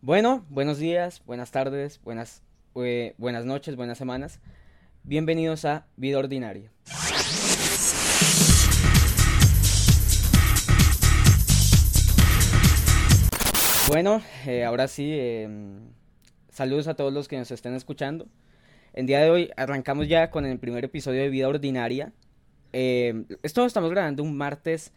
Bueno, buenos días, buenas tardes, buenas, eh, buenas noches, buenas semanas. Bienvenidos a Vida Ordinaria. Bueno, eh, ahora sí, em, saludos a todos los que nos estén escuchando. El día de hoy arrancamos ya con el primer episodio de Vida Ordinaria. Em, esto lo estamos grabando un martes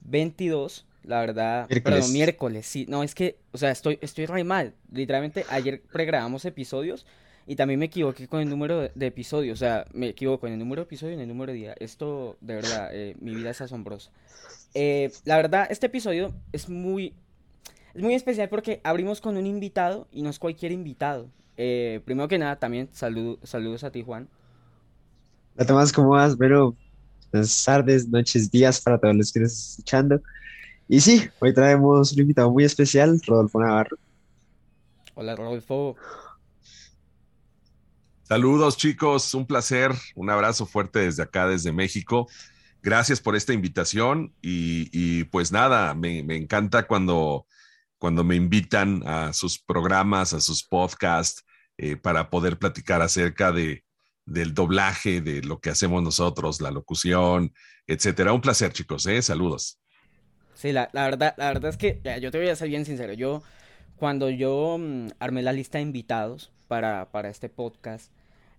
22 la verdad, Miércoles. perdón, miércoles, sí, no, es que, o sea, estoy, estoy re mal, literalmente ayer pregrabamos episodios y también me equivoqué con el número de, de episodios, o sea, me equivoco en el número de episodio y en el número de día, esto, de verdad, eh, mi vida es asombrosa. Eh, la verdad, este episodio es muy, es muy especial porque abrimos con un invitado y no es cualquier invitado. Eh, primero que nada, también salud, saludos a ti, Juan. Hola Tomás, ¿cómo vas? Bueno, buenas tardes, noches, días para todos los que están escuchando. Y sí, hoy traemos un invitado muy especial, Rodolfo Navarro. Hola, Rodolfo. Saludos chicos, un placer, un abrazo fuerte desde acá, desde México. Gracias por esta invitación y, y pues nada, me, me encanta cuando, cuando me invitan a sus programas, a sus podcasts, eh, para poder platicar acerca de, del doblaje, de lo que hacemos nosotros, la locución, etcétera. Un placer chicos, ¿eh? saludos. Sí, la, verdad, la verdad es que ya, yo te voy a ser bien sincero. Yo, cuando yo mm, armé la lista de invitados para, para este podcast,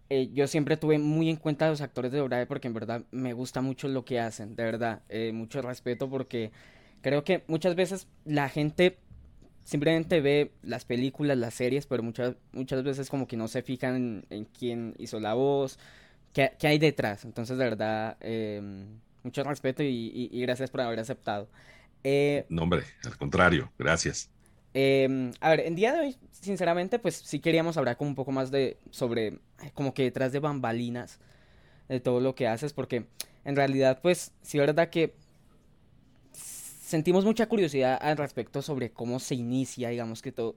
eh, yo siempre tuve muy en cuenta a los actores de doblaje porque en verdad me gusta mucho lo que hacen, de verdad. eh, mucho respeto porque creo que muchas veces la gente simplemente ve las películas, las series, pero muchas, muchas veces como que no se fijan en, quién hizo la voz, qué, qué hay detrás. Entonces, de verdad, eh, mucho respeto y gracias por haber aceptado. Eh, No, hombre, al contrario, gracias. eh, a ver, en día de hoy, sinceramente, pues sí queríamos hablar como un poco más de sobre, como que detrás de bambalinas, de todo lo que haces, porque en realidad, pues sí, verdad que sentimos mucha curiosidad al respecto sobre cómo se inicia, digamos que todo,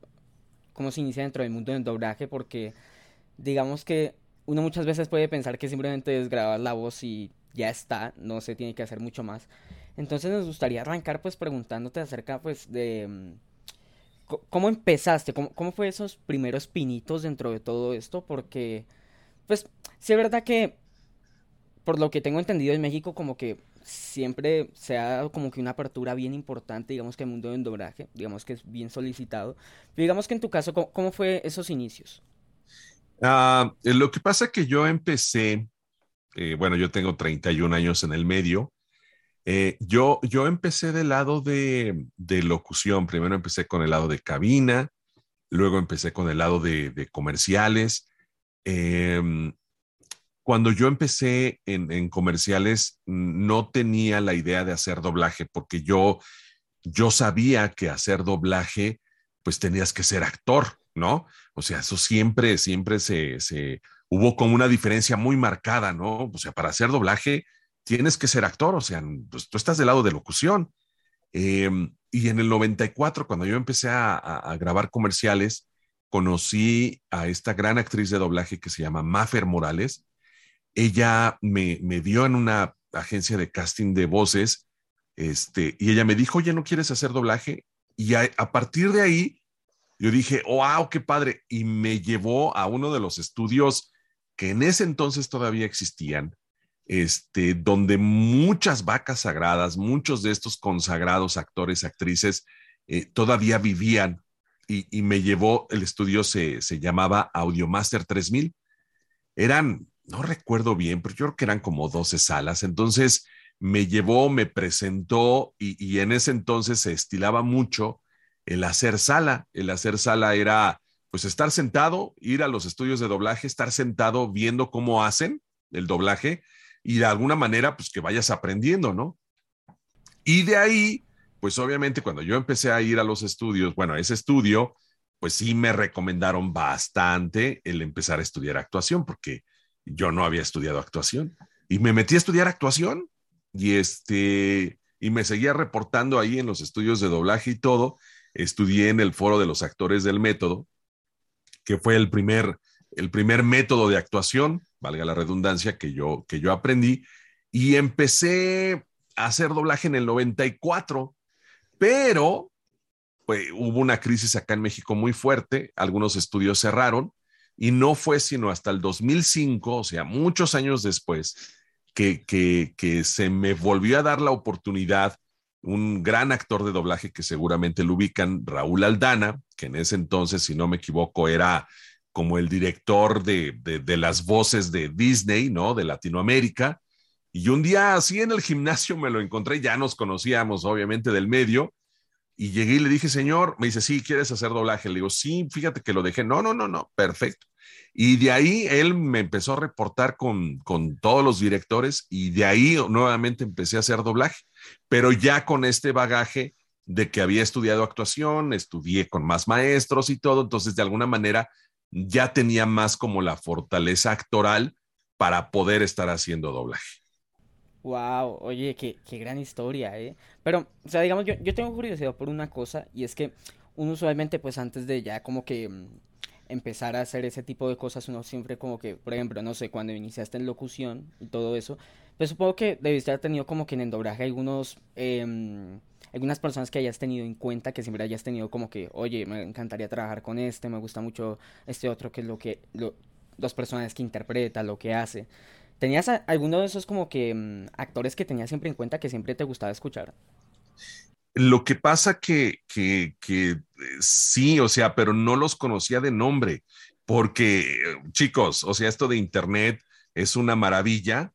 cómo se inicia dentro del mundo del doblaje, porque digamos que uno muchas veces puede pensar que simplemente es grabar la voz y ya está, no se tiene que hacer mucho más. Entonces nos gustaría arrancar pues preguntándote acerca pues de mm, cómo empezaste, cómo, fue esos primeros pinitos dentro de todo esto, porque pues sí es verdad que por lo que tengo entendido en México como que siempre se ha dado como que una apertura bien importante, digamos que el mundo del doblaje, digamos que es bien solicitado. Pero digamos que en tu caso, ¿cómo, cómo fue esos inicios? Ah, lo que pasa que yo empecé, eh, bueno, yo tengo 31 años en el medio. Eh, yo, yo empecé del lado de, de locución. Primero empecé con el lado de cabina, luego empecé con el lado de, comerciales. Em, cuando yo empecé en, en comerciales, no tenía la idea de hacer doblaje porque yo, yo sabía que hacer doblaje, pues tenías que ser actor, ¿no? O sea, eso siempre, siempre se, se hubo como una diferencia muy marcada, ¿no? O sea, para hacer doblaje tienes que ser actor, o sea, pues tú estás del lado de locución. Eh, y en el 94, cuando yo empecé a, grabar comerciales, conocí a esta gran actriz de doblaje que se llama Mafer Morales. Ella me, me dio en una agencia de casting de voces, este, y ella me dijo, oye, ¿no quieres hacer doblaje? Y a, a partir de ahí, yo dije, wow, qué padre. Y me llevó a uno de los estudios que en ese entonces todavía existían, este, donde muchas vacas sagradas, muchos de estos consagrados actores, actrices, eh, todavía vivían. Y, me llevó, el estudio se, se llamaba Audiomaster 3000. Eran, no recuerdo bien, pero yo creo que eran como 12 salas. Entonces me llevó, me presentó y, y en ese entonces se estilaba mucho el hacer sala. El hacer sala era pues estar sentado, ir a los estudios de doblaje, estar sentado viendo cómo hacen el doblaje y de alguna manera pues que vayas aprendiendo, ¿no? Y de ahí, pues obviamente cuando yo empecé a ir a los estudios, bueno, a ese estudio, pues sí me recomendaron bastante el empezar a estudiar actuación porque yo no había estudiado actuación. Y me metí a estudiar actuación y este y me seguía reportando ahí en los estudios de doblaje y todo. Estudié en el foro de los actores del método, que fue el primer, el primer método de actuación, valga la redundancia, que yo, que yo aprendí, y empecé a hacer doblaje en el 94, pero pues, hubo una crisis acá en México muy fuerte, algunos estudios cerraron y no fue sino hasta el 2005, o sea, muchos años después, que, que, que se me volvió a dar la oportunidad un gran actor de doblaje que seguramente lo ubican, Raúl Aldana, que en ese entonces, si no me equivoco, era como el director de, de, de, las voces de Disney, ¿no? De Latinoamérica. Y un día así en el gimnasio me lo encontré, ya nos conocíamos obviamente del medio, y llegué y le dije, señor, me dice, sí, ¿quieres hacer doblaje? Le digo, sí, fíjate que lo dejé. No, no, no, no, perfecto. Y de ahí él me empezó a reportar con, con todos los directores y de ahí nuevamente empecé a hacer doblaje, pero ya con este bagaje de que había estudiado actuación, estudié con más maestros y todo, entonces de alguna manera ya tenía más como la fortaleza actoral para poder estar haciendo doblaje. Wow, oye, qué, qué gran historia, ¿eh? Pero, o sea, digamos, yo, yo tengo curiosidad por una cosa y es que uno usualmente, pues antes de ya como que mm, empezar a hacer ese tipo de cosas, uno siempre como que, por ejemplo, no sé, cuando iniciaste en locución y todo eso, pues supongo que debiste haber tenido como que en el doblaje algunos, eh, algunas personas que hayas tenido en cuenta, que siempre hayas tenido como que, oye, me encantaría trabajar con este, me gusta mucho este otro, que es lo que, lo, los personajes que interpreta, lo que hace. ¿Tenías alguno de esos como que um, actores que tenías siempre en cuenta que siempre te gustaba escuchar? Lo que pasa que, que, que sí, o sea, pero no los conocía de nombre, porque chicos, o sea, esto de Internet es una maravilla,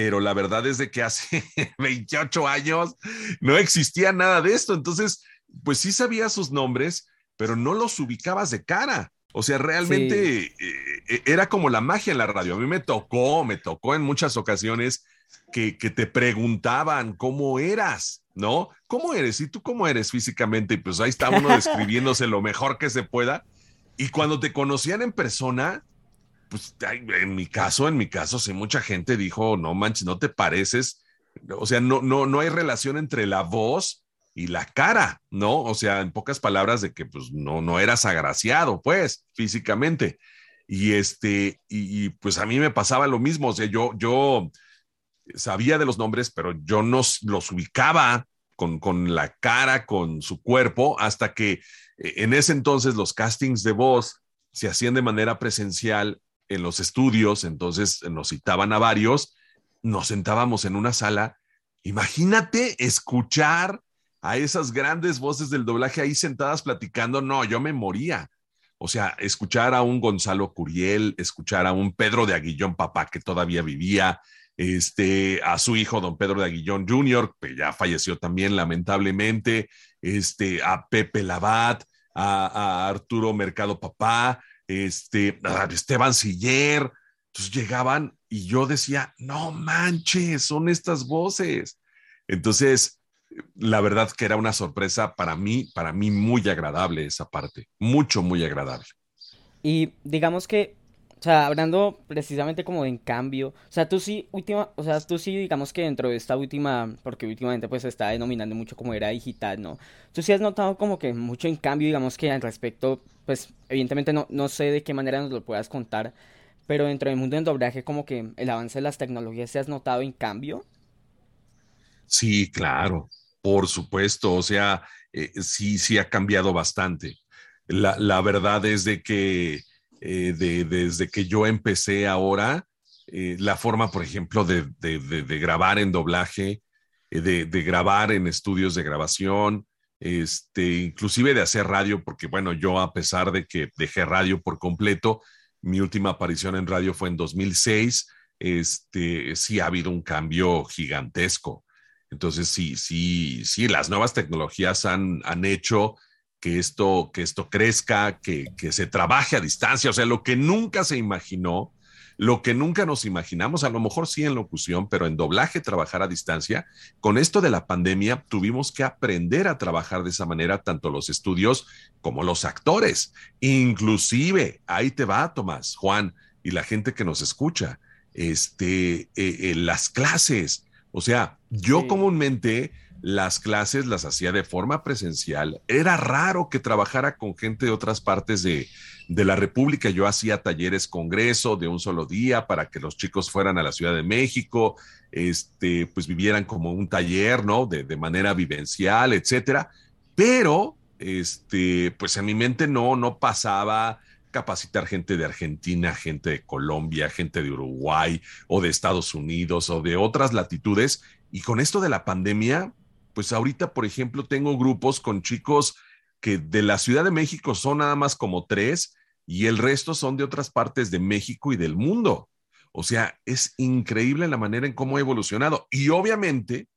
pero la verdad es de que hace 28 años no existía nada de esto, entonces, pues sí sabía sus nombres, pero no los ubicabas de cara. O sea, realmente sí. eh, era como la magia en la radio. A mí me tocó, me tocó en muchas ocasiones que, que, te preguntaban cómo eras, ¿no? ¿Cómo eres? ¿Y tú cómo eres físicamente? Y pues ahí está uno describiéndose lo mejor que se pueda. Y cuando te conocían en persona, pues en mi caso, en mi caso, sí, mucha gente dijo, no manches, no te pareces. O sea, no, no, no hay relación entre la voz y la cara, ¿no? O sea, en pocas palabras de que pues no, no eras agraciado, pues, físicamente. Y este, y, pues a mí me pasaba lo mismo, o sea, yo, yo sabía de los nombres, pero yo no los ubicaba con, con la cara, con su cuerpo, hasta que eh, en ese entonces los castings de voz se hacían de manera presencial en los estudios, entonces nos citaban a varios, nos sentábamos en una sala. Imagínate escuchar a esas grandes voces del doblaje ahí sentadas platicando, no, yo me moría. O sea, escuchar a un Gonzalo Curiel, escuchar a un Pedro de Aguillón, papá que todavía vivía, este, a su hijo, don Pedro de Aguillón Jr., que ya falleció también lamentablemente, este, a Pepe Labat, a, a Arturo Mercado Papá, este, Esteban Siller. Entonces llegaban y yo decía, no manches, son estas voces. Entonces, la verdad que era una sorpresa para mí, para mí muy agradable esa parte, mucho, muy agradable. Y digamos que, o sea, hablando precisamente como en cambio, o sea, tú sí, última, o sea, tú sí, digamos que dentro de esta última, porque últimamente pues se está denominando mucho como era digital, ¿no? Tú sí has notado como que mucho en cambio, digamos que al respecto, pues evidentemente no, no sé de qué manera nos lo puedas contar, pero dentro del mundo del doblaje como que el avance de las tecnologías se has notado en cambio. Sí, claro, por supuesto, o sea, eh, sí, sí ha cambiado bastante. La, la verdad es de que eh, de, desde que yo empecé ahora, eh, la forma, por ejemplo, de, de, de grabar en doblaje, eh, de, grabar en estudios de grabación, este, inclusive de hacer radio, porque bueno, yo a pesar de que dejé radio por completo, mi última aparición en radio fue en 2006, este, sí ha habido un cambio gigantesco. Entonces, sí, sí, sí, las nuevas tecnologías han, han hecho que esto, que esto crezca, que, que, se trabaje a distancia, o sea, lo que nunca se imaginó, lo que nunca nos imaginamos, a lo mejor sí en locución, pero en doblaje trabajar a distancia, con esto de la pandemia tuvimos que aprender a trabajar de esa manera, tanto los estudios como los actores, inclusive, ahí te va, Tomás, Juan, y la gente que nos escucha, este, eh, eh, las clases, o sea, yo sí. comúnmente las clases las hacía de forma presencial. Era raro que trabajara con gente de otras partes de, de, la República. Yo hacía talleres congreso de un solo día para que los chicos fueran a la Ciudad de México, este, pues vivieran como un taller, ¿no? De, de manera vivencial, etcétera. Pero este, pues en mi mente no, no pasaba capacitar gente de Argentina, gente de Colombia, gente de Uruguay o de Estados Unidos o de otras latitudes. Y con esto de la pandemia, pues ahorita, por ejemplo, tengo grupos con chicos que de la Ciudad de México son nada más como tres y el resto son de otras partes de México y del mundo. O sea, es increíble la manera en cómo ha evolucionado. Y obviamente,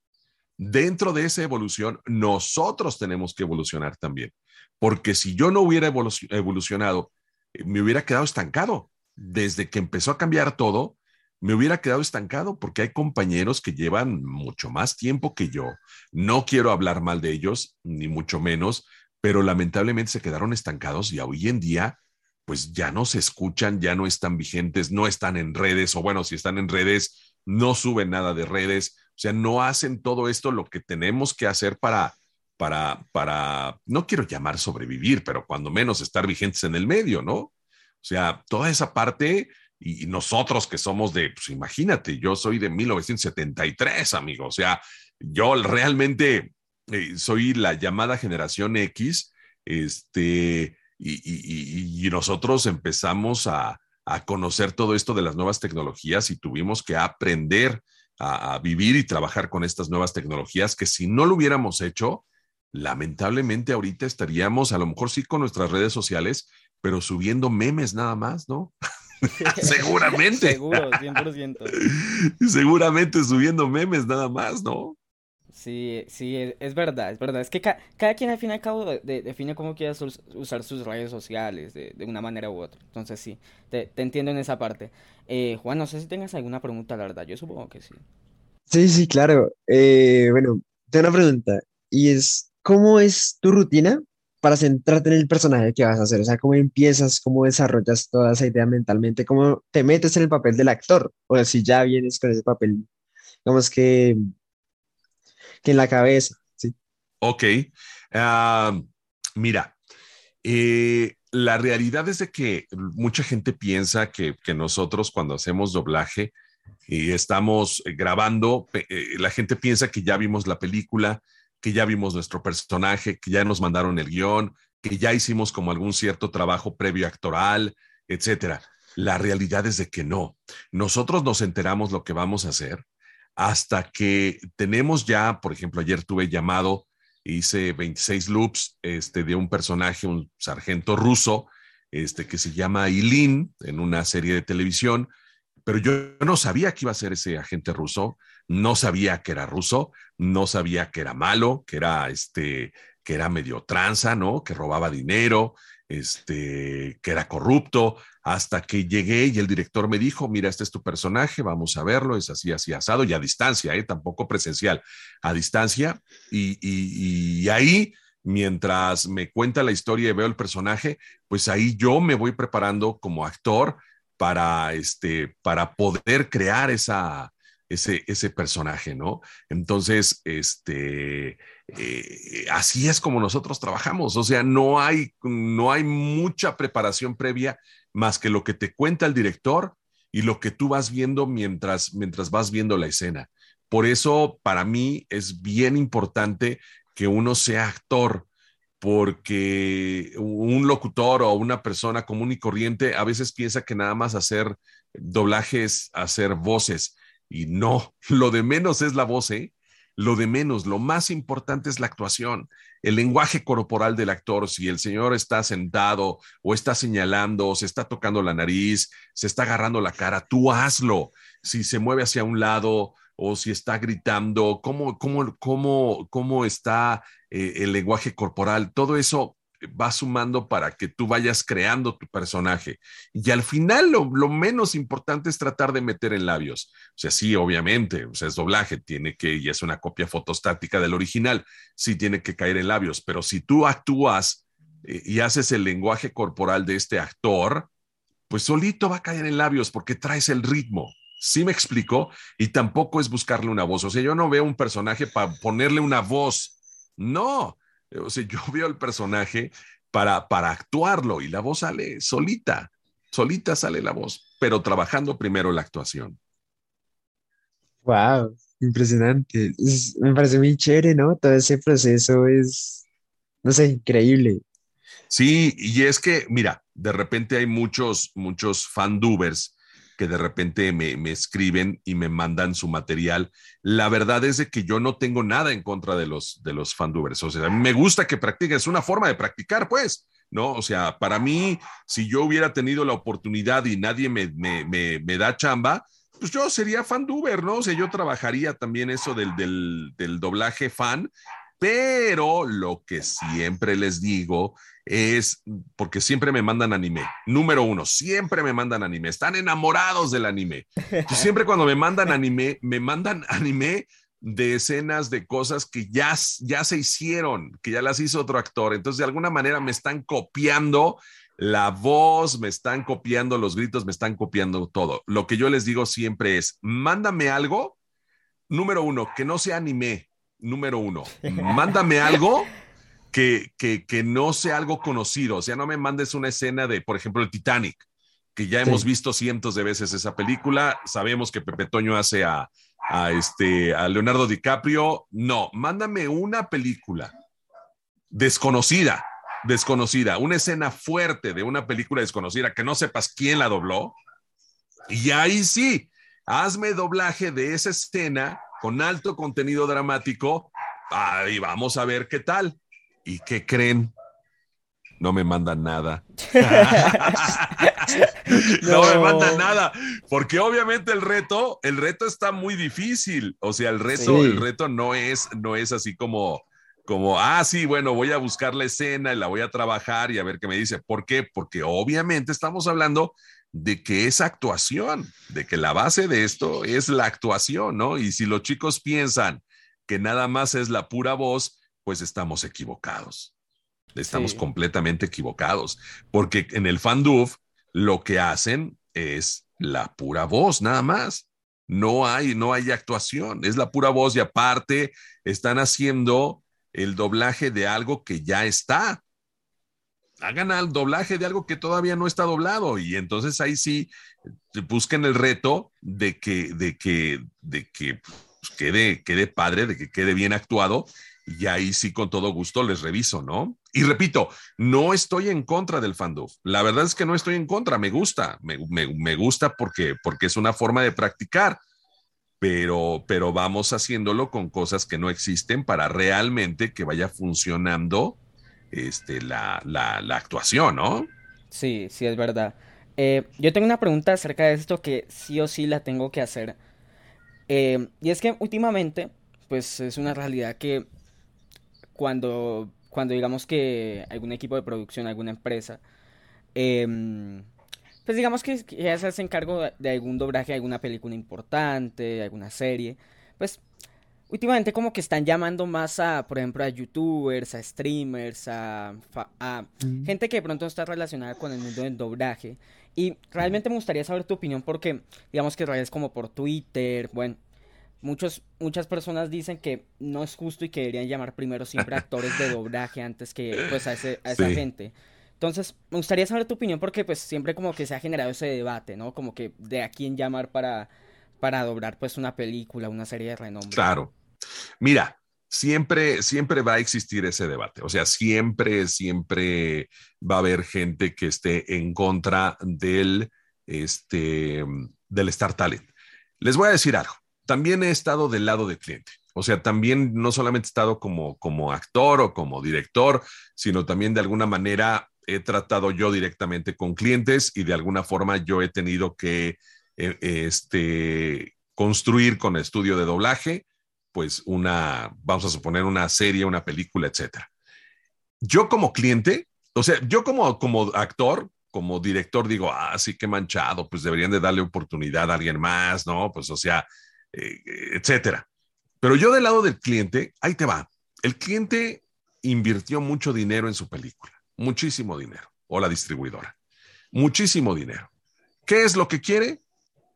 dentro de esa evolución, nosotros tenemos que evolucionar también. Porque si yo no hubiera evolucionado, eh, me hubiera quedado estancado. Desde que empezó a cambiar todo, me hubiera quedado estancado porque hay compañeros que llevan mucho más tiempo que yo. No quiero hablar mal de ellos, ni mucho menos, pero lamentablemente se quedaron estancados y hoy en día pues ya no se escuchan, ya no están vigentes, no están en redes, o bueno, si están en redes, no suben nada de redes, o sea, no hacen todo esto lo que tenemos que hacer para, para, para, no quiero llamar sobrevivir, pero cuando menos estar vigentes en el medio, ¿no? O sea, toda esa parte, y, nosotros que somos de, pues imagínate, yo soy de 1973, amigo, o sea, yo realmente eh, soy la llamada generación X, este, y, nosotros empezamos a, conocer todo esto de las nuevas tecnologías y tuvimos que aprender a, vivir y trabajar con estas nuevas tecnologías que si no lo hubiéramos hecho, lamentablemente ahorita estaríamos a lo mejor sí con nuestras redes sociales, pero subiendo memes nada más, ¿no? Seguramente. Seguro, 100%. Seguramente subiendo memes nada más, ¿no? Sí, sí, es, verdad, es verdad. Es que cada quien al fin y al cabo define cómo quiere usar sus redes sociales de, una manera u otra. Entonces sí, te, entiendo en esa parte. Eh, Juan, no sé si tengas alguna pregunta, la verdad. Yo supongo que sí. Sí, sí, claro. Eh, bueno, tengo una pregunta y es, ¿cómo es tu rutina para centrarte en el personaje que vas a hacer? O sea, ¿cómo empiezas, cómo desarrollas toda esa idea mentalmente? ¿Cómo te metes en el papel del actor? O si ya vienes con ese papel, digamos que que en la cabeza. ¿sí? Ok. Ah, mira, eh, la realidad es de que mucha gente piensa que, nosotros cuando hacemos doblaje y estamos grabando, eh, la gente piensa que ya vimos la película, que ya vimos nuestro personaje, que ya nos mandaron el guion, que ya hicimos como algún cierto trabajo previo actoral, etcétera. La realidad es de que no. Nosotros nos enteramos lo que vamos a hacer hasta que tenemos ya, por ejemplo, ayer tuve llamado, hice 26 loops este, de un personaje, un sargento ruso, este, que se llama Ilin en una serie de televisión, pero yo no sabía que iba a ser ese agente ruso, no sabía que era ruso, no sabía que era malo, que era este, que era medio tranza, ¿no? Que robaba dinero, este, que era corrupto, hasta que llegué y el director me dijo, mira, este es tu personaje, vamos a verlo, es así, así asado, y a distancia, ¿eh? tampoco presencial, a distancia, y, y, y ahí mientras me cuenta la historia y veo el personaje, pues ahí yo me voy preparando como actor para, este, para poder crear esa, ese, ese personaje, ¿no? Entonces, este, eh, así es como nosotros trabajamos, o sea, no hay, no hay mucha preparación previa más que lo que te cuenta el director y lo que tú vas viendo mientras, mientras vas viendo la escena. Por eso, para mí, es bien importante que uno sea actor, porque un locutor o una persona común y corriente a veces piensa que nada más hacer doblajes, hacer voces, y no, lo de menos es la voz, ¿eh? Lo de menos, lo más importante es la actuación, el lenguaje corporal del actor. Si el señor está sentado o está señalando, o se está tocando la nariz, se está agarrando la cara, tú hazlo. Si se mueve hacia un lado o si está gritando, cómo, cómo, cómo, cómo está eh, el lenguaje corporal, todo eso va sumando para que tú vayas creando tu personaje. Y al final lo, menos importante es tratar de meter en labios. O sea, sí, obviamente, o sea, es doblaje, tiene que, y es una copia fotostática del original, sí tiene que caer en labios, pero si tú actúas eh, y haces el lenguaje corporal de este actor, pues solito va a caer en labios porque traes el ritmo. ¿Sí me explico? Y tampoco es buscarle una voz. O sea, yo no veo un personaje para ponerle una voz. No, o sea, yo veo el personaje para, para actuarlo y la voz sale solita, solita sale la voz, pero trabajando primero la actuación. Wow, impresionante. me parece muy chévere, ¿no? Todo ese proceso es, No sé, increíble. Sí, y es que, mira, de repente hay muchos, muchos fandubers que de repente me, me, escriben y me mandan su material. La verdad es de que yo no tengo nada en contra de los, de los fandubers. O sea, me gusta que practiquen, es una forma de practicar, pues, ¿no? O sea, para mí, si yo hubiera tenido la oportunidad y nadie me, me, me, me da chamba, pues yo sería fanduber, ¿no? O sea, yo trabajaría también eso del, del doblaje fan, pero lo que siempre les digo es porque siempre me mandan anime. Número uno, siempre me mandan anime. Están enamorados del anime. Yo siempre cuando me mandan anime, me mandan anime de escenas de cosas que ya, ya se hicieron, que ya las hizo otro actor. Entonces, de alguna manera me están copiando la voz, me están copiando los gritos, me están copiando todo. Lo que yo les digo siempre es, mándame algo, número uno, que no sea anime, número uno, mándame algo que, que, que, no sea algo conocido. O sea, no me mandes una escena de, por ejemplo, el Titanic, que ya sí. hemos visto cientos de veces esa película. Sabemos que Pepe Toño hace a, a, este, a Leonardo DiCaprio. No, mándame una película desconocida, desconocida, una escena fuerte de una película desconocida que no sepas quién la dobló. Y ahí sí, hazme doblaje de esa escena con alto contenido dramático. y vamos a ver qué tal. ¿Y qué creen? No me mandan nada. no. no. me mandan nada, porque obviamente el reto, el reto está muy difícil. O sea, el reto, sí. el reto no es, no es así como, como, ah, sí, bueno, voy a buscar la escena y la voy a trabajar y a ver qué me dice. ¿Por qué? Porque obviamente estamos hablando de que es actuación, de que la base de esto es la actuación, ¿no? Y si los chicos piensan que nada más es la pura voz, pues estamos equivocados. Estamos sí. completamente equivocados, porque en el fanduf lo que hacen es la pura voz, nada más. No hay, no hay actuación, es la pura voz y aparte están haciendo el doblaje de algo que ya está. Hagan el doblaje de algo que todavía no está doblado y entonces ahí sí busquen el reto de que, de que, de que pues, quede, quede padre, de que quede bien actuado y ahí sí con todo gusto les reviso, ¿no? Y repito, no estoy en contra del fandom. La verdad es que no estoy en contra, me gusta, me, me, me gusta porque, porque es una forma de practicar, pero, pero vamos haciéndolo con cosas que no existen para realmente que vaya funcionando este, la, la, la actuación, ¿no? Sí, sí, es verdad. Eh, yo tengo una pregunta acerca de esto que sí o sí la tengo que hacer. Eh, y es que últimamente, pues es una realidad que cuando, cuando digamos que algún equipo de producción, alguna empresa, eh, pues digamos que ya se hace encargo de algún doblaje alguna película importante, alguna serie, pues últimamente como que están llamando más a, por ejemplo, a youtubers, a streamers, a, a mm. gente que de pronto está relacionada con el mundo del doblaje. Y realmente me gustaría saber tu opinión porque digamos que redes como por Twitter, bueno, Muchos, muchas personas dicen que no es justo y que deberían llamar primero siempre actores de doblaje antes que pues a, ese, a esa sí. gente. Entonces, me gustaría saber tu opinión porque pues siempre como que se ha generado ese debate, ¿no? Como que de a quién llamar para, para doblar pues una película, una serie de renombre. Claro. Mira, siempre, siempre va a existir ese debate. O sea, siempre, siempre va a haber gente que esté en contra del, este, del Star Talent. Les voy a decir algo también he estado del lado del cliente. O sea, también no solamente he estado como, como actor o como director, sino también de alguna manera he tratado yo directamente con clientes y de alguna forma yo he tenido que eh, este, construir con estudio de doblaje, pues una, vamos a suponer, una serie, una película, etcétera. Yo como cliente, o sea, yo como, como actor, como director digo, ah, sí, qué manchado, pues deberían de darle oportunidad a alguien más, ¿no? Pues o sea, eh, etcétera. Pero yo del lado del cliente, ahí te va. El cliente invirtió mucho dinero en su película, muchísimo dinero, o la distribuidora, muchísimo dinero. ¿Qué es lo que quiere?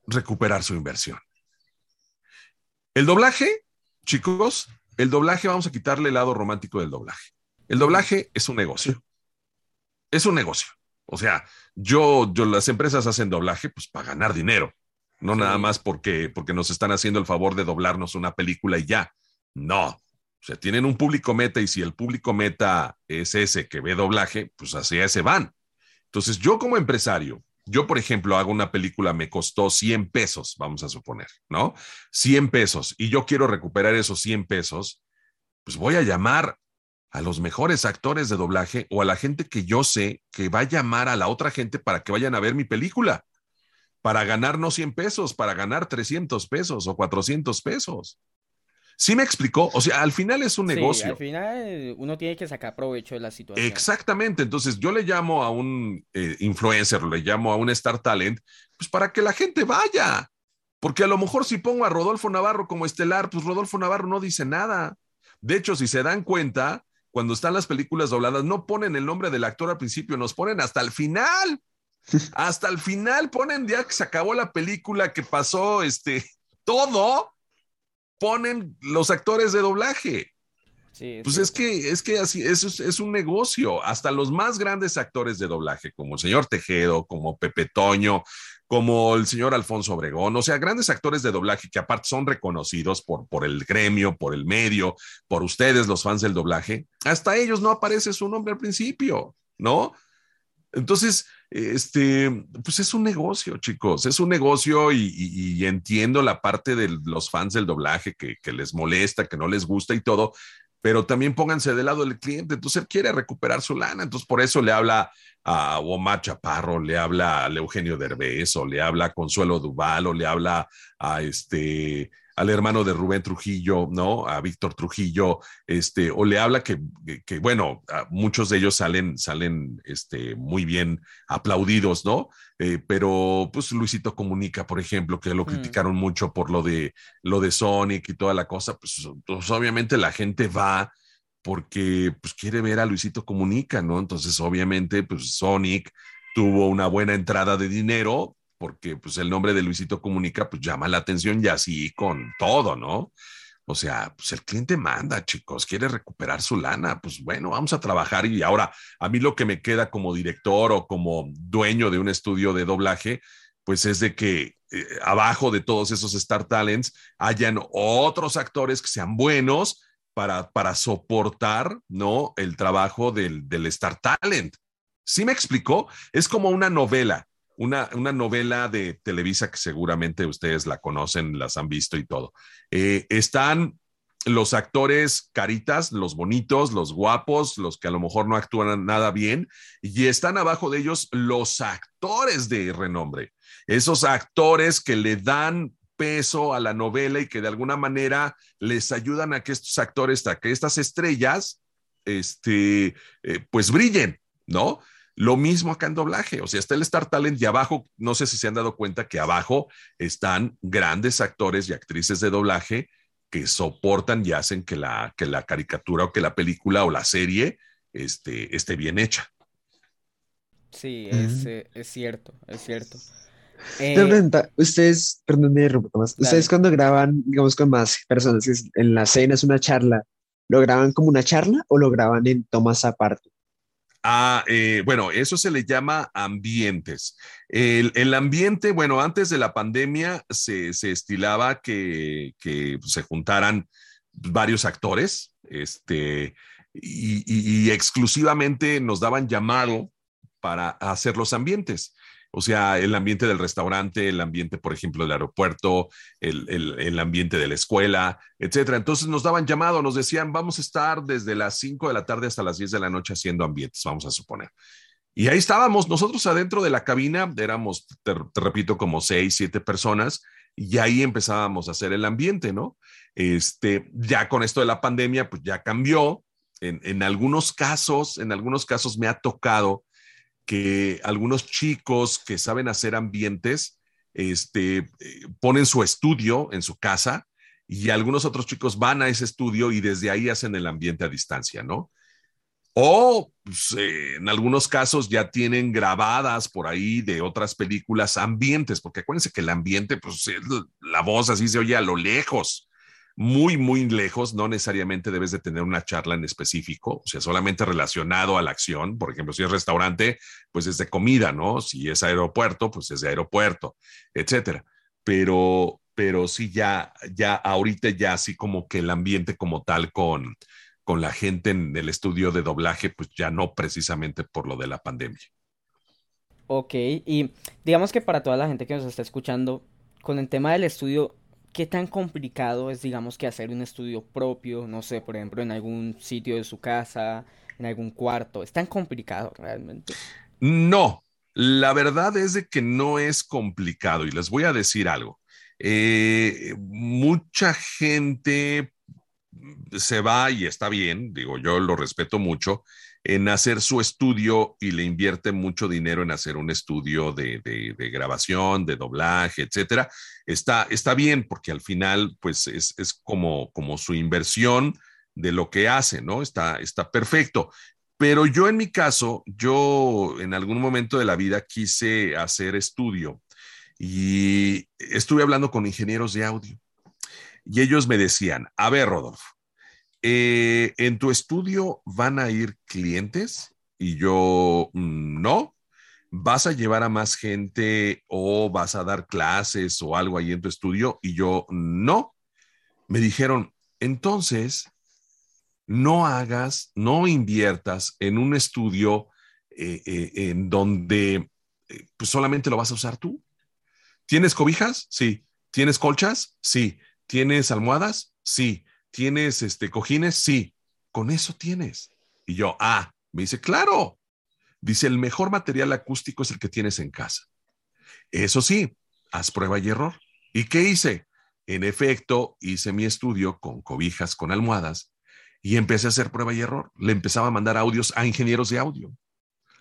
Recuperar su inversión. El doblaje, chicos, el doblaje, vamos a quitarle el lado romántico del doblaje. El doblaje es un negocio. Es un negocio. O sea, yo, yo, las empresas hacen doblaje pues para ganar dinero no sí. nada más porque, porque nos están haciendo el favor de doblarnos una película y ya. No, O sea, tienen un público meta y si el público meta es ese que ve doblaje, pues hacia ese van. Entonces, yo como empresario, yo, por ejemplo, hago una película, me costó 100 pesos, vamos a suponer, ¿no? 100 pesos, y yo quiero recuperar esos 100 pesos, pues voy a llamar a los mejores actores de doblaje o a la gente que yo sé que va a llamar a la otra gente para que vayan a ver mi película, para ganar no 100 pesos, para ganar 300 pesos o 400 pesos. ¿Sí me explicó? O sea, al final es un Sí, negocio. al final uno tiene que sacar provecho de la situación. Exactamente, entonces yo le llamo a un eh, influencer, le llamo a un Star Talent, pues para que la gente vaya, porque a lo mejor si pongo a Rodolfo Navarro como estelar, pues Rodolfo Navarro no dice nada. De hecho, si se dan cuenta, cuando están las películas dobladas, no ponen el nombre del actor al principio, nos ponen hasta el final. Hasta el final ponen ya que se acabó la película, que pasó este todo, ponen los actores de doblaje. Sí, Pues sí. es que, es que así, es, es un negocio. Hasta los más grandes actores de doblaje, como el señor Tejedo, como Pepe Toño, como el señor Alfonso Obregón, o sea, grandes actores de doblaje que aparte son reconocidos por, por el gremio, por el medio, por ustedes, los fans del doblaje, hasta ellos no aparece su nombre al principio, ¿no? Entonces, este, pues es un negocio, chicos, es un negocio y, entiendo la parte de los fans del doblaje que, que les molesta, que no les gusta y todo, pero también pónganse del lado del cliente. Entonces él quiere recuperar su lana. Entonces por eso le habla a Omar Chaparro, le habla a Eugenio Derbez, o le habla a Consuelo Duval, o le habla a este al hermano de Rubén Trujillo, ¿no? A Víctor Trujillo, este, o le habla que, que bueno, muchos de ellos salen, salen, este, muy bien aplaudidos, ¿no? Eh, pero, pues, Luisito Comunica, por ejemplo, que lo Mm. criticaron mucho por lo de, lo de Sonic y toda la cosa, pues, pues, obviamente la gente va porque pues quiere ver a Luisito Comunica, ¿no? Entonces, obviamente, pues Sonic tuvo una buena entrada de dinero porque pues el nombre de Luisito Comunica pues llama la atención y así con todo, ¿no? O sea, pues el cliente manda, chicos, quiere recuperar su lana, pues bueno, vamos a trabajar y ahora a mí lo que me queda como director o como dueño de un estudio de doblaje, pues es de que eh, abajo de todos esos Star Talents hayan otros actores que sean buenos para, para soportar, ¿no? El trabajo del, del Star Talent. ¿Sí me explicó? Es como una novela, una, una novela de Televisa que seguramente ustedes la conocen, las han visto y todo. Eh, están los actores caritas, los bonitos, los guapos, los que a lo mejor no actúan nada bien, y están abajo de ellos los actores de renombre, esos actores que le dan peso a la novela y que de alguna manera les ayudan a que estos actores, a que estas estrellas, este, eh, pues brillen, ¿no? Lo mismo acá en doblaje, o sea, está el Star Talent y abajo, no sé si se han dado cuenta que abajo están grandes actores y actrices de doblaje que soportan y hacen que la, que la caricatura o que la película o la serie este, esté bien hecha. Sí, es, eh, es cierto, es cierto. Te Eh, pregunta, ustedes, perdón, me interrumpo, Tomás. Ustedes cuando graban, digamos, con más personas, en la escena es una charla, ¿lo graban como una charla o lo graban en tomas aparte? Eh, bueno, eso se le llama ambientes. El, ambiente, bueno, antes de la pandemia se, se estilaba que, que se juntaran varios actores, este, y exclusivamente nos daban llamado para hacer los ambientes. O sea, el ambiente del restaurante, el ambiente, por ejemplo, del aeropuerto, el, el- ambiente de la escuela, etcétera. Entonces nos daban llamado, nos decían, vamos a estar desde las 5 de la tarde hasta las 10 de la noche haciendo ambientes, vamos a suponer. Y ahí estábamos, nosotros adentro de la cabina, éramos, te repito, como seis, siete personas, y ahí empezábamos a hacer el ambiente, ¿no? Este, ya con esto de la pandemia, pues ya cambió. En, en algunos casos, en algunos casos me ha tocado que algunos chicos que saben hacer ambientes, este, eh, ponen su estudio en su casa y algunos otros chicos van a ese estudio y desde ahí hacen el ambiente a distancia, ¿no? O pues, eh, en algunos casos ya tienen grabadas por ahí de otras películas ambientes, porque acuérdense que el ambiente, pues es la voz así se oye a lo lejos, muy, muy lejos, no necesariamente debes de tener una charla en específico, o sea, solamente relacionado a la acción, por ejemplo, si es restaurante, pues es de comida, ¿no? Si es aeropuerto, pues es de aeropuerto, etcétera. Pero pero sí ya, ya ahorita ya así como que el ambiente como tal con, con la gente en el estudio de doblaje, pues ya no precisamente por lo de la pandemia. Ok, y digamos que para toda la gente que nos está escuchando, con el tema del estudio, ¿qué tan complicado es, digamos, que hacer un estudio propio, no sé, por ejemplo, en algún sitio de su casa, en algún cuarto? ¿Es tan complicado realmente? No, la verdad es de que no es complicado y les voy a decir algo. Eh, mucha gente se va y está bien, digo, yo lo respeto mucho, en hacer su estudio y le invierte mucho dinero en hacer un estudio de, grabación, de doblaje, etcétera. Está, está bien porque al final, pues es, como, como su inversión de lo que hace, ¿no? Está, está perfecto. Pero yo en mi caso, yo en algún momento de la vida quise hacer estudio y estuve hablando con ingenieros de audio y ellos me decían, a ver, Rodolfo, eh, ¿en tu estudio van a ir clientes? Y yo, mm, no. ¿Vas a llevar a más gente o vas a dar clases o algo ahí en tu estudio? Y yo, no. Me dijeron, entonces, no hagas, no inviertas en un estudio eh, eh, en donde pues solamente lo vas a usar tú. ¿Tienes cobijas? Sí. ¿Tienes colchas? Sí. ¿Tienes almohadas? Sí. ¿Tienes este, cojines? Sí. Con eso tienes. Y yo, ah, me dice, claro. Dice, el mejor material acústico es el que tienes en casa. Eso sí, haz prueba y error. ¿Y qué hice? En efecto, hice mi estudio con cobijas, con almohadas, y empecé a hacer prueba y error. Le empezaba a mandar audios a ingenieros de audio,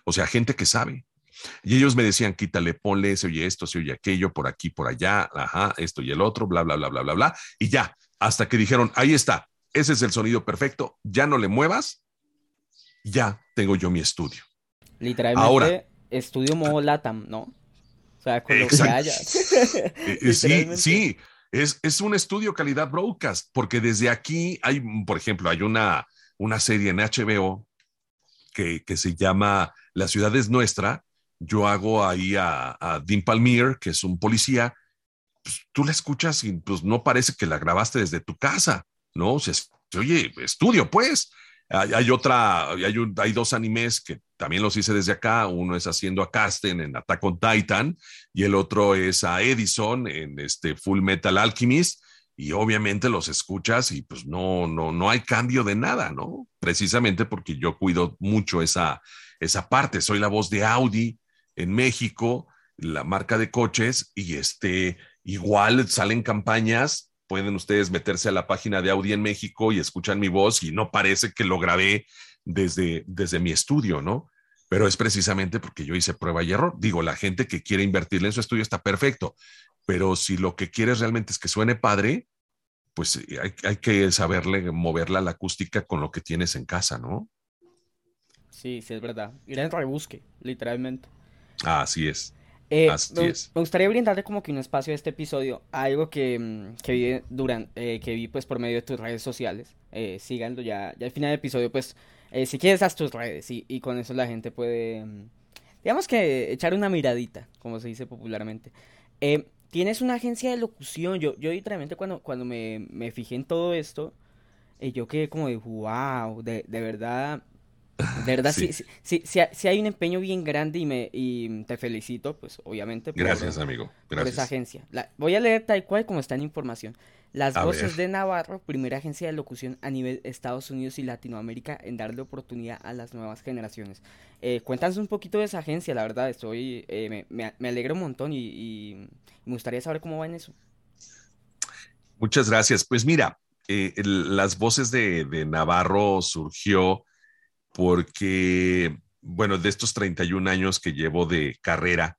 o sea, gente que sabe. Y ellos me decían, quítale, ponle, se oye esto, se oye aquello, por aquí, por allá, ajá, esto y el otro, bla, bla, bla, bla, bla, bla. Y ya, hasta que dijeron, ahí está, ese es el sonido perfecto, ya no le muevas, ya tengo yo mi estudio. Literalmente, Ahora, estudio modo LATAM, ¿no? O sea, con lo que haya. Eh, eh, sí, sí, es, es, un estudio calidad broadcast, porque desde aquí hay, por ejemplo, hay una, una serie en HBO que, que se llama La ciudad es nuestra, yo hago ahí a, a Dean Palmier, que es un policía, pues, tú la escuchas y pues no parece que la grabaste desde tu casa, ¿no? O sea, oye, estudio, pues. Hay, otra, hay, dos animes que también los hice desde acá. Uno es haciendo a Casten en Attack on Titan y el otro es a Edison en este Full Metal Alchemist. Y obviamente los escuchas y pues no, no, no hay cambio de nada, ¿no? Precisamente porque yo cuido mucho esa, esa parte. Soy la voz de Audi, en México, la marca de coches, y este, igual salen campañas, pueden ustedes meterse a la página de Audi en México y escuchan mi voz y no parece que lo grabé desde, desde mi estudio, ¿no? Pero es precisamente porque yo hice prueba y error. Digo, la gente que quiere invertirle en su estudio está perfecto, pero si lo que quieres realmente es que suene padre, pues eh, hay, hay que saberle moverla a la acústica con lo que tienes en casa, ¿no? Sí, sí, es verdad. Ir en rebusque, literalmente. Así es. Eh, me, gustaría brindarle como que un espacio a este episodio, algo que, mm, que vi durante, eh, que vi pues por medio de tus redes sociales. Eh, síganlo ya, ya al final del episodio, pues, eh, si quieres haz tus redes y, y, con eso la gente puede, mm, digamos que echar una miradita, como se dice popularmente. Tienes una agencia de locución. Yo, yo literalmente cuando, cuando me, me fijé en todo esto, yo quedé como de wow, de, de verdad de verdad, sí. Sí, sí, hay un empeño bien grande y, me, y te felicito, pues obviamente. Por, Gracias, amigo. Gracias. Por esa agencia. voy a leer tal cual como está en información. Las Voces de Navarro, primera agencia de locución a nivel Estados Unidos y Latinoamérica en darle oportunidad a las nuevas generaciones. Eh, cuéntanos un poquito de esa agencia, la verdad, estoy, eh, me, me, alegra un montón y, me gustaría saber cómo va en eso. Muchas gracias. Pues mira, eh, las Voces de, de Navarro surgió porque, bueno, de estos 31 años que llevo de carrera,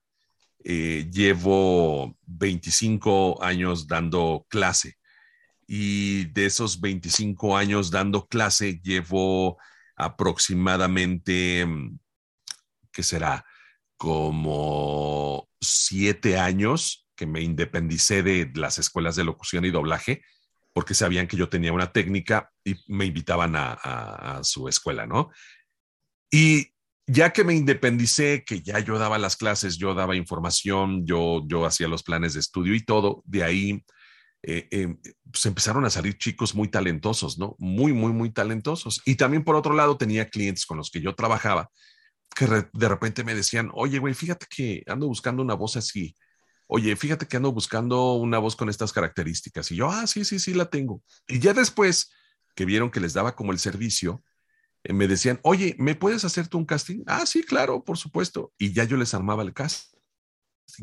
eh, llevo 25 años dando clase. Y de esos 25 años dando clase, llevo aproximadamente, ¿qué será? Como siete años que me independicé de las escuelas de locución y doblaje porque sabían que yo tenía una técnica y me invitaban a, su escuela, ¿no? Y ya que me independicé, que ya yo daba las clases, yo daba información, yo, yo hacía los planes de estudio y todo, de ahí eh, em, pues empezaron a salir chicos muy talentosos, ¿no? Muy, muy, muy talentosos. Y también por otro lado tenía clientes con los que yo trabajaba que de repente me decían, oye, güey, fíjate que ando buscando una voz así. Oye, fíjate que ando buscando una voz con estas características. Y yo, ah, sí, sí, sí, la tengo. Y ya después que vieron que les daba como el servicio, eh, me decían, oye, ¿me puedes hacer tú un casting? Ah, sí, claro, por supuesto. Y ya yo les armaba el casting,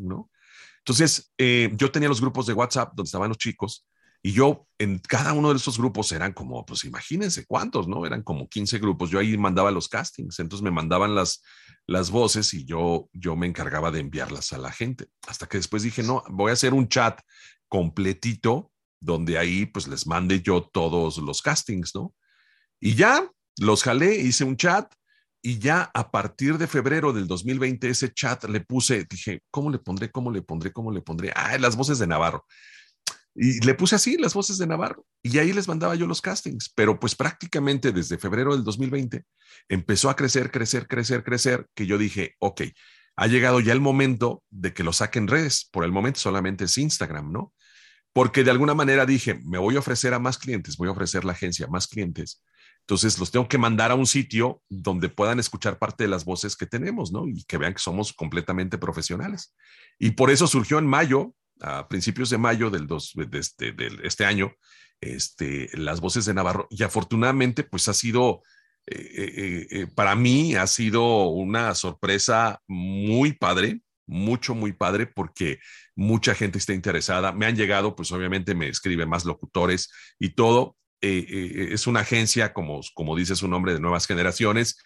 ¿no? Entonces, eh, yo tenía los grupos de WhatsApp donde estaban los chicos y yo en cada uno de esos grupos eran como, pues imagínense cuántos, ¿no? Eran como 15 grupos. Yo ahí mandaba los castings, entonces me mandaban las, las voces y yo, yo me encargaba de enviarlas a la gente. Hasta que después dije, no, voy a hacer un chat completito donde ahí pues les mande yo todos los castings, ¿no? Y ya los jalé, hice un chat y ya a partir de febrero del 2020 ese chat le puse, dije, ¿cómo le pondré? ¿Cómo le pondré? ¿Cómo le pondré? Ah, las voces de Navarro. Y le puse así las voces de Navarro y ahí les mandaba yo los castings, pero pues prácticamente desde febrero del 2020 empezó a crecer, crecer, crecer, crecer, que yo dije, ok, ha llegado ya el momento de que lo saquen redes. Por el momento solamente es Instagram, ¿no? Porque de alguna manera dije, me voy a ofrecer a más clientes, voy a ofrecer la agencia a más clientes entonces los tengo que mandar a un sitio donde puedan escuchar parte de las voces que tenemos, ¿no? Y que vean que somos completamente profesionales. Y por eso surgió en mayo, a principios de mayo del dos, de este, de este año, este, las voces de Navarro. Y afortunadamente, pues ha sido, eh, eh, eh, para mí ha sido una sorpresa muy padre, mucho, muy padre, porque mucha gente está interesada. Me han llegado, pues obviamente me escriben más locutores y todo, es una agencia, como, como dice su nombre, de nuevas generaciones,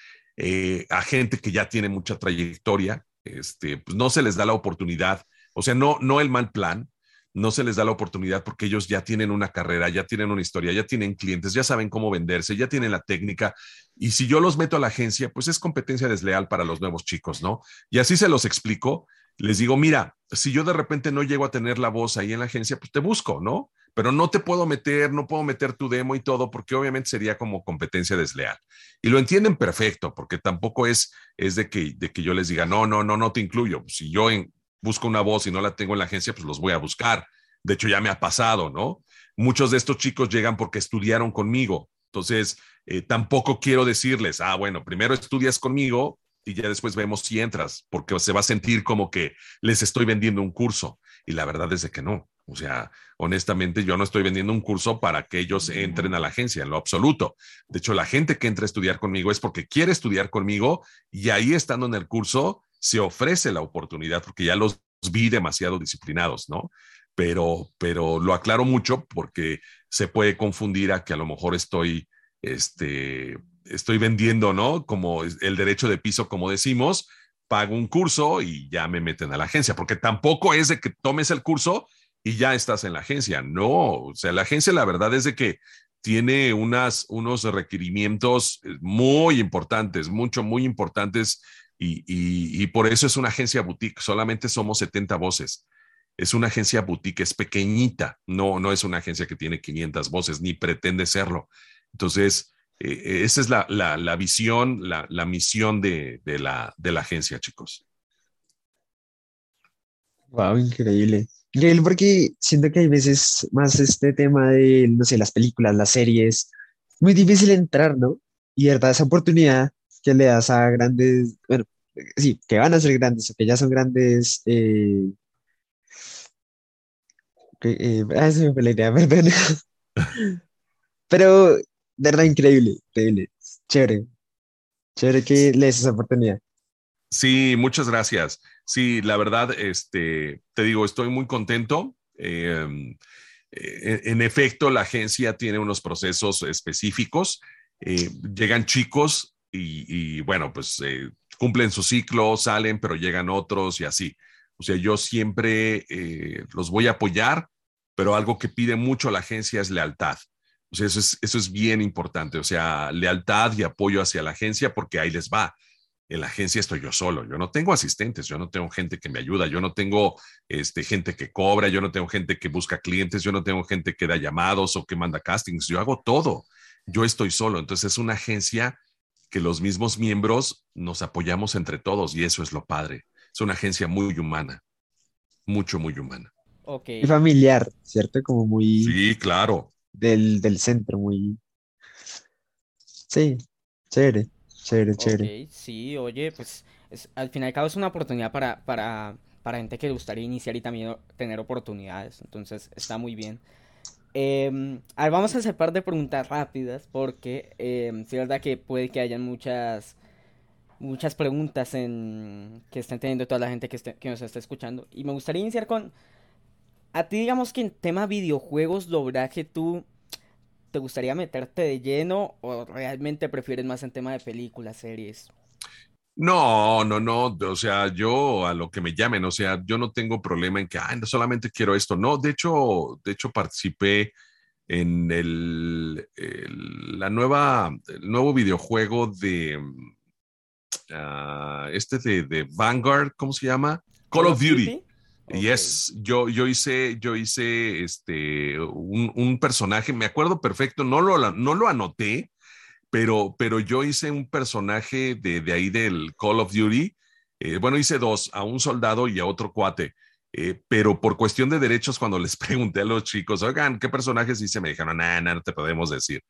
a gente que ya tiene mucha trayectoria, este, pues no se les da la oportunidad, o sea, no, no el mal plan, no se les da la oportunidad porque ellos ya tienen una carrera, ya tienen una historia, ya tienen clientes, ya saben cómo venderse, ya tienen la técnica. Y si yo los meto a la agencia, pues es competencia desleal para los nuevos chicos, ¿no? Y así se los explico. Les digo, mira, si yo de repente no llego a tener la voz ahí en la agencia, pues te busco, ¿no? pero no te puedo meter, no puedo meter tu demo y todo, porque obviamente sería como competencia desleal. Y lo entienden perfecto, porque tampoco es, es de, que, de que yo les diga, no, no, no, no te incluyo. Si yo busco una voz y no la tengo en la agencia, pues los voy a buscar. De hecho, ya me ha pasado, ¿no? Muchos de estos chicos llegan porque estudiaron conmigo. Entonces, eh, tampoco quiero decirles, ah, bueno, primero estudias conmigo y ya después vemos si entras, porque se va a sentir como que les estoy vendiendo un curso. Y la verdad es de que no. O sea, honestamente, yo no estoy vendiendo un curso para que ellos entren a la agencia, en lo absoluto. De hecho, la gente que entra a estudiar conmigo es porque quiere estudiar conmigo y ahí estando en el curso se ofrece la oportunidad porque ya los vi demasiado disciplinados, ¿no? Pero, pero lo aclaro mucho porque se puede confundir a que a lo mejor estoy, este, estoy vendiendo, ¿no? Como el derecho de piso, como decimos, pago un curso y ya me meten a la agencia, porque tampoco es de que tomes el curso y ya estás en la agencia. No, o sea, la agencia la verdad es de que tiene unas, unos requerimientos eh, muy importantes, mucho, muy importantes, y, y, por eso es una agencia boutique. Solamente somos 70 voces. Es una agencia boutique, es pequeñita, no, no es una agencia que tiene 500 voces, ni pretende serlo. Entonces, eh, esa es la, la, visión, la, la misión de, de, la, de la agencia, chicos. Wow, increíble. Increíble porque siento que hay veces más este tema de, no sé, las películas, las series, muy difícil entrar, ¿no? Y verdad, esa oportunidad que le das a grandes, bueno, sí, que van a ser grandes o que ya son grandes, eh, que, eh, ah, fue la perdón. Pero, de verdad, increíble, increíble, chévere, chévere que le des esa oportunidad. Sí, muchas gracias. Sí, la verdad, este, te digo, estoy muy contento. Em, eh, en, efecto, la agencia tiene unos procesos específicos. Eh, llegan chicos y, bueno, pues eh, cumplen su ciclo, salen, pero llegan otros y así. O sea, yo siempre los voy a apoyar, pero algo que pide mucho la agencia es lealtad. O sea, eso es, eso es bien importante. O sea, lealtad y apoyo hacia la agencia porque ahí les va en la agencia estoy yo solo, yo no tengo asistentes, yo no tengo gente que me ayuda, yo no tengo este, gente que cobra, yo no tengo gente que busca clientes, yo no tengo gente que da llamados o que manda castings, yo hago todo, yo estoy solo, entonces es una agencia que los mismos miembros nos apoyamos entre todos y eso es lo padre, es una agencia muy humana, mucho, muy humana. Ok. muy familiar, ¿cierto? Como muy Sí, claro. del, del centro, muy... Sí, chévere, chévere, chévere. Sí, oye, pues es- al fin y al cabo es una oportunidad para, para, para gente que le gustaría iniciar y también tener oportunidades. Entonces está muy bien. Ver, vamos a hacer par de preguntas rápidas porque em, sí es verdad que puede que hayan muchas, muchas preguntas en, que estén teniendo toda la gente que nos está escuchando. Y me gustaría iniciar con, a ti digamos que en tema videojuegos, doblaje, ¿tú te gustaría meterte de lleno o realmente prefieres más en tema de películas, series? No, no, no, o sea, yo a lo que me llamen, o sea, yo no tengo problema en que, no solamente quiero esto, no, de hecho, de hecho participé en el, el- la nueva, el nuevo videojuego de, ah, este de, de Vanguard, ¿cómo se llama? Call of Duty. Ok. Yes, yo, yo hice, yo hice este, un, un personaje, me acuerdo perfecto, no lo, no lo anoté, pero, pero yo hice un personaje de, de ahí del Call of Duty. eh, bueno, hice dos, a un soldado y a otro cuate. eh, pero por cuestión de derechos, cuando les pregunté a los chicos, oigan, ¿qué personajes hice? Me dijeron, no, no, no te podemos decir.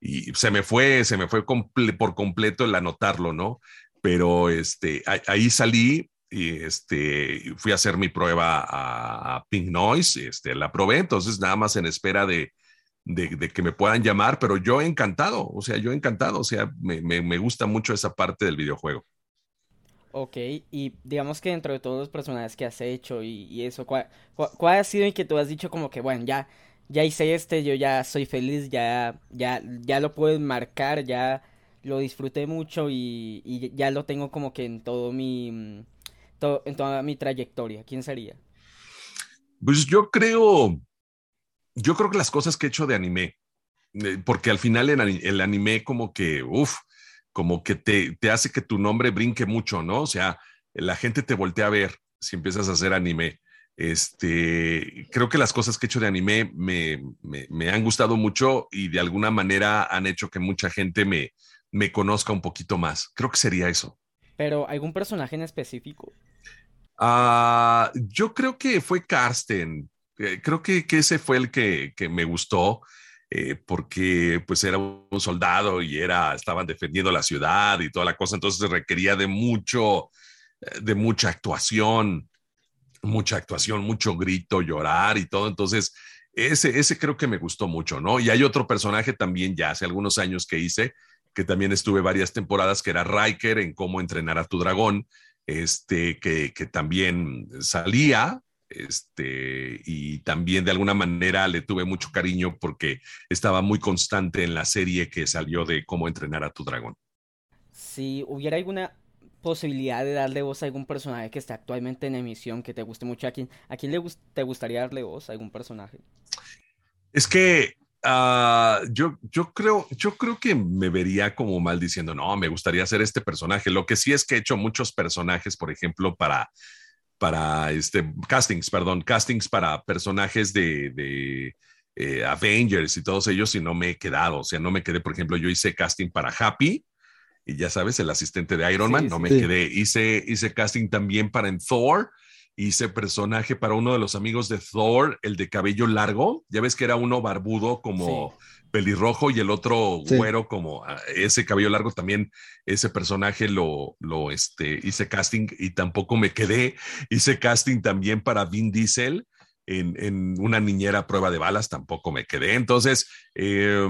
Y se me fue, se me fue comple- por completo el anotarlo, ¿no? Pero este, ahí salí y este, fui a hacer mi prueba a, a Pink Noise, este, la probé, entonces nada más en espera de, de, de que me puedan llamar, pero yo encantado, o sea, yo encantado, o sea, me, me, me gusta mucho esa parte del videojuego. Ok, y digamos que dentro de todos los personajes que has hecho y, y eso, ¿cuál, cuál, cuál ha sido el que tú has dicho como que, bueno, ya, ya hice este, yo ya soy feliz, ya, ya, ya lo puedo marcar, ya lo disfruté mucho y, y ya lo tengo como que en todo mi, mm, to- en toda mi trayectoria? ¿Quién sería? Pues yo creo, yo creo que las cosas que he hecho de anime, eh, porque al final el, ani- el anime como que, uff, como que te, te hace que tu nombre brinque mucho, ¿no? O sea, la gente te voltea a ver si empiezas a hacer anime. Este, creo que las cosas que he hecho de anime me, me, me han gustado mucho y de alguna manera han hecho que mucha gente me, me conozca un poquito más. Creo que sería eso. Pero algún personaje en específico. Ah, yo creo que fue Karsten. Eh, creo que, que ese fue el que, que me gustó, eh, porque pues era un soldado y era, estaban defendiendo la ciudad y toda la cosa, entonces requería de mucho, eh, de mucha actuación, mucha actuación, mucho grito, llorar y todo. Entonces, ese, ese creo que me gustó mucho, ¿no? Y hay otro personaje también ya hace algunos años que hice, que también estuve varias temporadas, que era Riker en cómo entrenar a tu dragón, este, que, que también salía, este, y también de alguna manera le tuve mucho cariño porque estaba muy constante en la serie que salió de cómo entrenar a tu dragón. Si hubiera alguna posibilidad de darle voz a algún personaje que esté actualmente en emisión, que te guste mucho, ¿a quién, a quién le te gustaría darle voz a algún personaje? Es que ah, yo, yo, creo, yo creo que me vería como mal diciendo, no, me gustaría hacer este personaje. Lo que sí es que he hecho muchos personajes, por ejemplo, para, para este, castings, perdón, castings para personajes de, de eh, Avengers y todos ellos y no me he quedado. O sea, no me quedé, por ejemplo, yo hice casting para Happy y ya sabes, el asistente de Iron Man, Sí, no me Sí. quedé. Hice, hice casting también para en Thor, hice personaje para uno de los amigos de Thor, el de cabello largo. Ya ves que era uno barbudo como pelirrojo y el otro Sí. güero como ah, ese cabello largo también. Ese personaje lo, lo este, hice casting y tampoco me quedé. Hice casting también para Vin Diesel. En, en una niñera prueba de balas tampoco me quedé. Entonces, eh,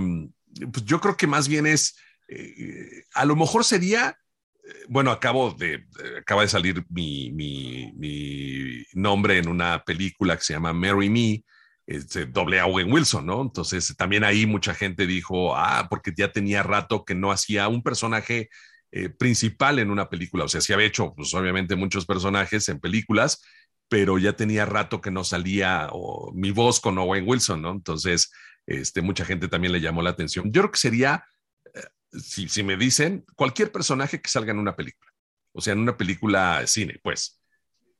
pues yo creo que más bien es, eh, a lo mejor sería, eh, bueno, acabo de, eh, acaba de salir mi, mi, mi nombre en una película que se llama Marry Me, este, doble a Owen Wilson, ¿no? Entonces también ahí mucha gente dijo, ah, porque ya tenía rato que no hacía un personaje eh, principal en una película, o sea, sí había hecho, pues obviamente muchos personajes en películas, pero ya tenía rato que no salía mi voz con Owen Wilson, ¿no? Entonces, este, mucha gente también le llamó la atención. Yo creo que sería si, si me dicen, cualquier personaje que salga en una película, o sea, en una película cine, pues.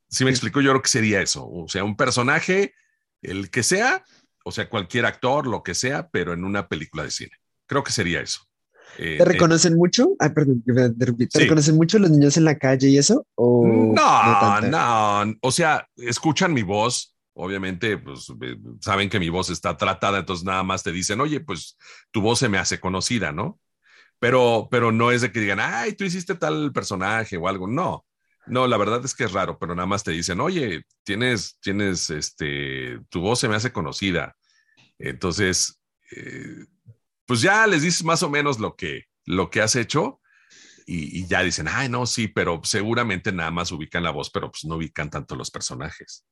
Si me explico, yo creo que sería eso, o sea, un personaje, el que sea, o sea, cualquier actor, lo que sea, pero en una película de cine. Creo que sería eso. Eh, ¿Te eh, reconocen mucho? Ay, perdón. ¿Te Sí. reconocen mucho los niños en la calle y eso? ¿O no no, no, o sea, escuchan mi voz, Obviamente, pues saben que mi voz está tratada, entonces nada más te dicen, oye, pues tu voz se me hace conocida, ¿no? Pero, pero no es de que digan, ay, tú hiciste tal personaje o algo. No, no, la verdad es que es raro, pero nada más te dicen, oye, tienes, tienes, este, tu voz se me hace conocida. Entonces, eh, pues ya les dices más o menos lo que, lo que has hecho y, ya dicen, ay, no, sí, pero seguramente nada más ubican la voz, pero pues no ubican tanto los personajes.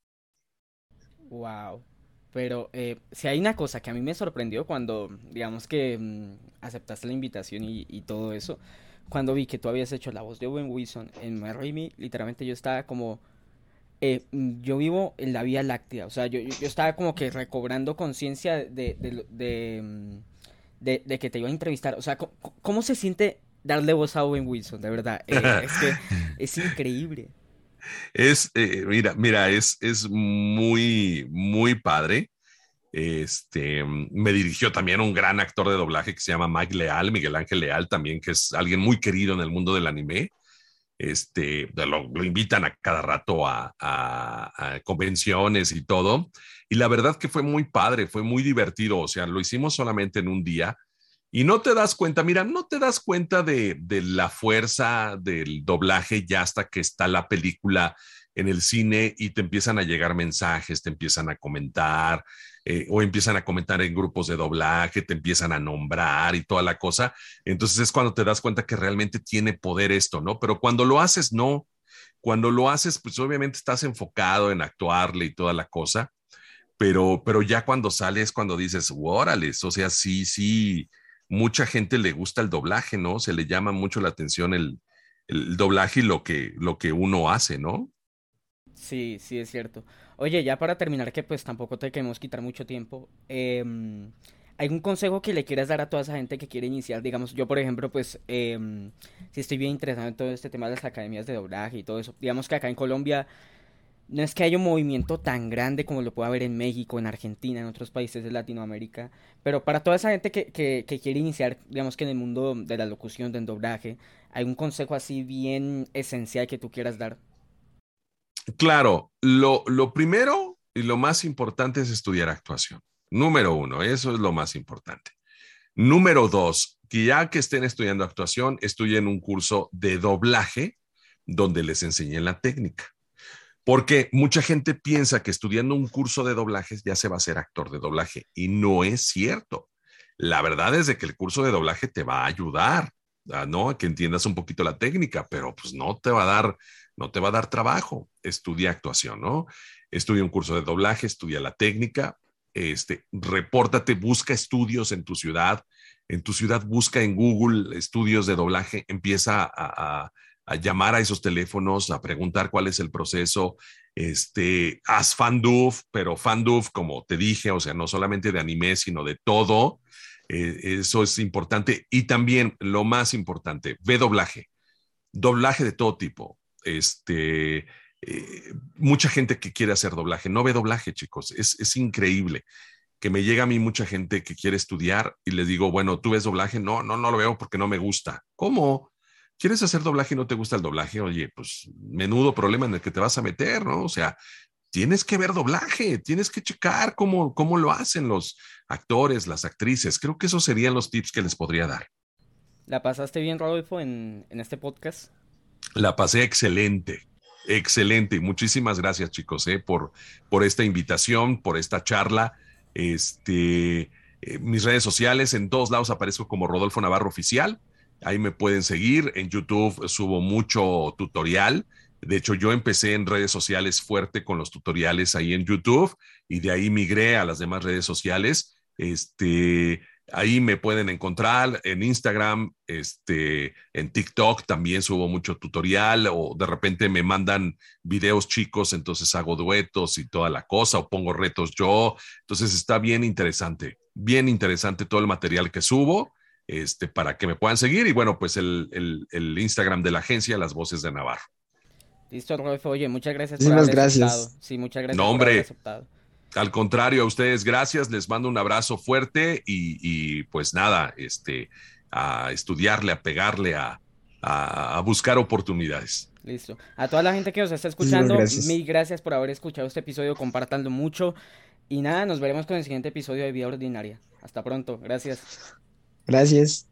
Wow. Pero eh, si hay una cosa que a mí me sorprendió cuando, digamos que mmm, aceptaste la invitación y, todo eso, cuando vi que tú habías hecho la voz de Owen Wilson en Raimi, literalmente yo estaba como, eh, yo vivo en la Vía Láctea, o sea, yo, yo estaba como que recobrando conciencia de de, de, de, de, que te iba a entrevistar, o sea, ¿cómo, cómo se siente darle voz a Owen Wilson? De verdad, eh, es que es increíble. Es, eh, mira, mira, es, es muy, muy padre. Este, me dirigió también un gran actor de doblaje que se llama Mike Leal, Miguel Ángel Leal también, que es alguien muy querido en el mundo del anime. Este, lo, lo invitan a cada rato a, a, a, convenciones y todo. Y la verdad que fue muy padre, fue muy divertido. O sea, lo hicimos solamente en un día y no te das cuenta, mira, no te das cuenta de, de la fuerza del doblaje ya hasta que está la película en el cine y te empiezan a llegar mensajes, te empiezan a comentar eh, o empiezan a comentar en grupos de doblaje, te empiezan a nombrar y toda la cosa. Entonces es cuando te das cuenta que realmente tiene poder esto, ¿no? Pero cuando lo haces, no. Cuando lo haces, pues obviamente estás enfocado en actuarle y toda la cosa, pero, pero ya cuando sales, cuando dices, órale, o sea, sí, sí, mucha gente le gusta el doblaje, ¿no? Se le llama mucho la atención el, el doblaje y lo que, lo que uno hace, ¿no? Sí, sí, es cierto. Oye, ya para terminar, que pues tampoco te queremos quitar mucho tiempo, eh, ¿algún consejo que le quieras dar a toda esa gente que quiere iniciar? Digamos, yo por ejemplo, pues, eh, si estoy bien interesado en todo este tema de las academias de doblaje y todo eso, digamos que acá en Colombia no es que haya un movimiento tan grande como lo puede haber en México, en Argentina, en otros países de Latinoamérica, pero para toda esa gente que, que, quiere iniciar, digamos que en el mundo de la locución, del doblaje, ¿hay un consejo así bien esencial que tú quieras dar? Claro, lo, lo primero y lo más importante es estudiar actuación. Número uno, eso es lo más importante. Número dos, que ya que estén estudiando actuación, estudien un curso de doblaje donde les enseñen la técnica. Porque mucha gente piensa que estudiando un curso de doblajes ya se va a ser actor de doblaje y no es cierto. La verdad es de que el curso de doblaje te va a ayudar, ¿no? A que entiendas un poquito la técnica, pero pues no te va a dar, no te va a dar trabajo. Estudia actuación, ¿no? Estudia un curso de doblaje, estudia la técnica, este, repórtate, busca estudios en tu ciudad. En tu ciudad busca en Google estudios de doblaje, empieza a, llamar a esos teléfonos, a preguntar cuál es el proceso. Este, haz fanduf, pero fanduf, como te dije, o sea, no solamente de anime, sino de todo. Eh, eso es importante. Y también, lo más importante, ve doblaje. Doblaje de todo tipo. Este, eh, mucha gente que quiere hacer doblaje, no ve doblaje, chicos. Es, es increíble que me llega a mí mucha gente que quiere estudiar y les digo, bueno, ¿tú ves doblaje? No, no, no lo veo porque no me gusta. ¿Cómo? ¿Quieres hacer doblaje y no te gusta el doblaje? Oye, pues menudo problema en el que te vas a meter, ¿no? O sea, tienes que ver doblaje, tienes que checar cómo, cómo lo hacen los actores, las actrices. Creo que esos serían los tips que les podría dar. ¿La pasaste bien, Rodolfo, en, en este podcast? La pasé excelente, excelente. Muchísimas gracias, chicos, eh, por, por esta invitación, por esta charla. Este, eh, mis redes sociales, en todos lados aparezco como Rodolfo Navarro Oficial. Ahí me pueden seguir. En YouTube subo mucho tutorial. De hecho, yo empecé en redes sociales fuerte con los tutoriales ahí en YouTube y de ahí migré a las demás redes sociales. Este, ahí me pueden encontrar en Instagram, este, en TikTok también subo mucho tutorial o de repente me mandan videos chicos, entonces hago duetos y toda la cosa o pongo retos yo. Entonces está bien interesante, bien interesante todo el material que subo este, para que me puedan seguir. Y bueno, pues el, el, el Instagram de la agencia, Las Voces de Navarro. Listo, Rodolfo. Oye, muchas gracias por haber gracias. aceptado. Sí, muchas gracias no, hombre, por haber aceptado. Al contrario, a ustedes gracias. Les mando un abrazo fuerte y, y pues nada, este, a estudiarle, a pegarle, a, a, a buscar oportunidades. Listo. A toda la gente que nos está escuchando, mil gracias por haber escuchado este episodio, compartando mucho. Y nada, nos veremos con el siguiente episodio de Vida Ordinaria. Hasta pronto, gracias. Gracias.